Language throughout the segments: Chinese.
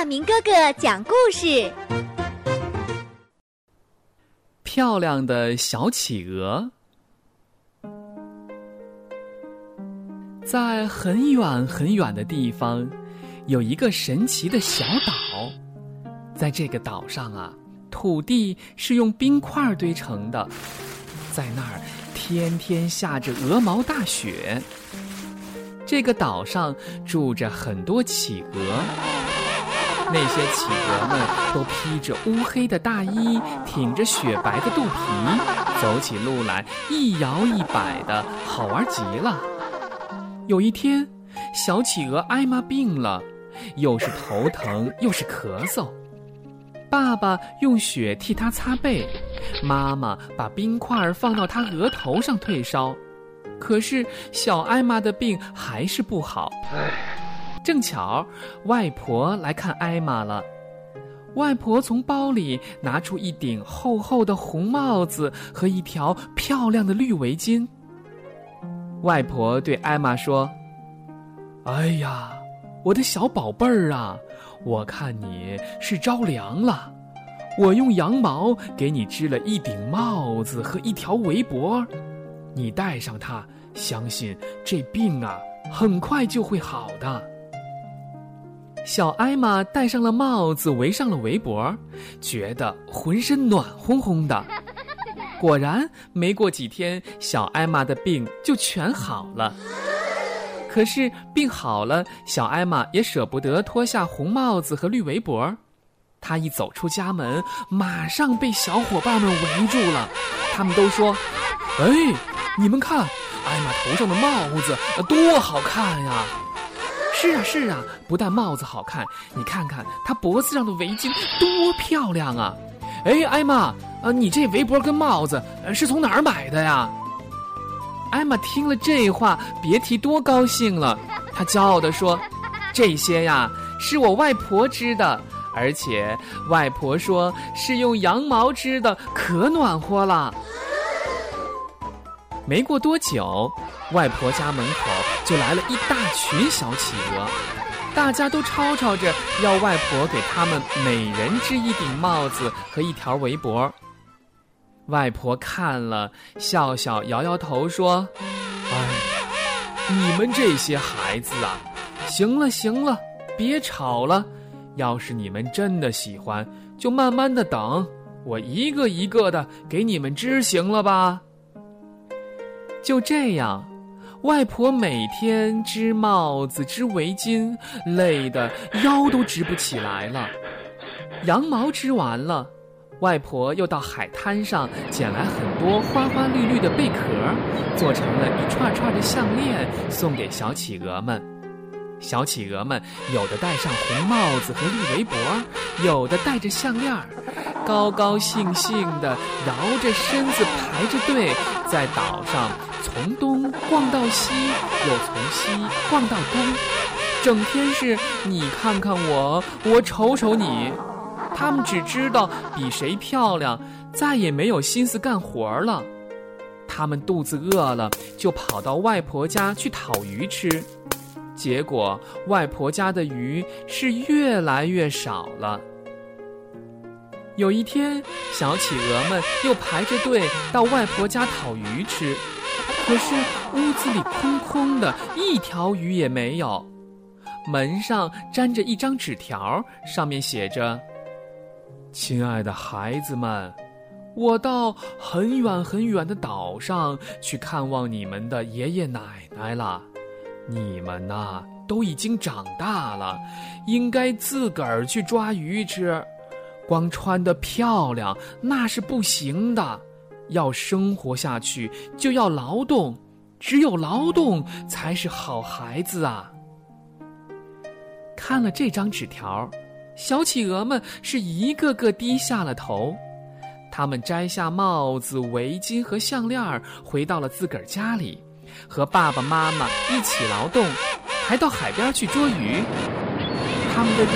大明哥哥讲故事。漂亮的小企鹅，在很远很远的地方，有一个神奇的小岛。在这个岛上啊，土地是用冰块堆成的，在那儿天天下着鹅毛大雪。这个岛上住着很多企鹅。那些企鹅们都披着乌黑的大衣，挺着雪白的肚皮，走起路来一摇一摆的，好玩极了。有一天，小企鹅艾玛病了，又是头疼又是咳嗽。爸爸用雪替她擦背，妈妈把冰块放到她额头上退烧，可是小艾玛的病还是不好。正巧，外婆来看艾玛了。外婆从包里拿出一顶厚厚的红帽子和一条漂亮的绿围巾。外婆对艾玛说：“哎呀，我的小宝贝儿啊，我看你是着凉了，我用羊毛给你织了一顶帽子和一条围脖，你戴上它，相信这病啊，很快就会好的。”小艾玛戴上了帽子，围上了围脖，觉得浑身暖烘烘的。果然，没过几天，小艾玛的病就全好了。可是，病好了，小艾玛也舍不得脱下红帽子和绿围脖。她一走出家门，马上被小伙伴们围住了。他们都说：“哎，你们看，艾玛头上的帽子多好看呀！”是啊是啊，不但帽子好看，你看看她脖子上的围巾多漂亮啊！哎，艾玛，呃，你这围脖跟帽子是从哪儿买的呀？艾玛听了这话，别提多高兴了。她骄傲地说：“这些呀，是我外婆织的，而且外婆说是用羊毛织的，可暖和了。”没过多久，外婆家门口就来了一大群小企鹅，大家都吵吵着要外婆给他们每人织一顶帽子和一条围脖。外婆看了，笑笑摇摇头说：“哎，你们这些孩子啊，行了行了，别吵了。要是你们真的喜欢，就慢慢的等，我一个一个的给你们织，行了吧？”就这样，外婆每天织帽子、织围巾，累得腰都直不起来了。羊毛织完了，外婆又到海滩上捡来很多花花绿绿的贝壳，做成了一串串的项链，送给小企鹅们。小企鹅们有的戴上红帽子和绿围脖，有的戴着项链，高高兴兴地摇着身子排着队，在岛上从东逛到西，又从西逛到东，整天是你看看我，我瞅瞅你。他们只知道比谁漂亮，再也没有心思干活了。他们肚子饿了，就跑到外婆家去讨鱼吃。结果，外婆家的鱼是越来越少了。有一天，小企鹅们又排着队到外婆家讨鱼吃，可是屋子里空空的，一条鱼也没有。门上粘着一张纸条，上面写着：“亲爱的孩子们，我到很远很远的岛上去看望你们的爷爷奶奶了。”你们呐，都已经长大了，应该自个儿去抓鱼吃。光穿的漂亮那是不行的，要生活下去就要劳动，只有劳动才是好孩子啊。看了这张纸条，小企鹅们是一个个低下了头，他们摘下帽子、围巾和项链，回到了自个儿家里。和爸爸妈妈一起劳动，还到海边去捉鱼。他们的日子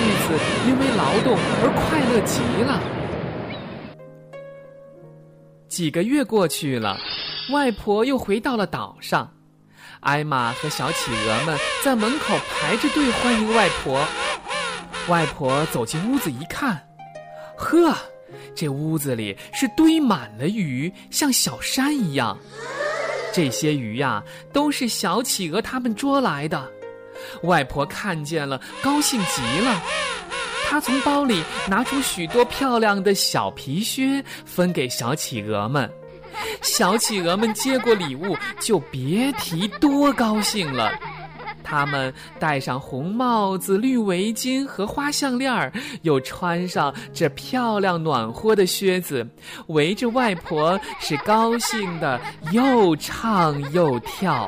因为劳动而快乐极了。几个月过去了，外婆又回到了岛上。艾玛和小企鹅们在门口排着队欢迎外婆。外婆走进屋子一看，呵，这屋子里是堆满了鱼，像小山一样。这些鱼呀，都是小企鹅他们捉来的。外婆看见了，高兴极了。她从包里拿出许多漂亮的小皮靴，分给小企鹅们。小企鹅们接过礼物，就别提多高兴了。他们戴上红帽子、绿围巾和花项链儿，又穿上这漂亮暖和的靴子，围着外婆是高兴的，又唱又跳。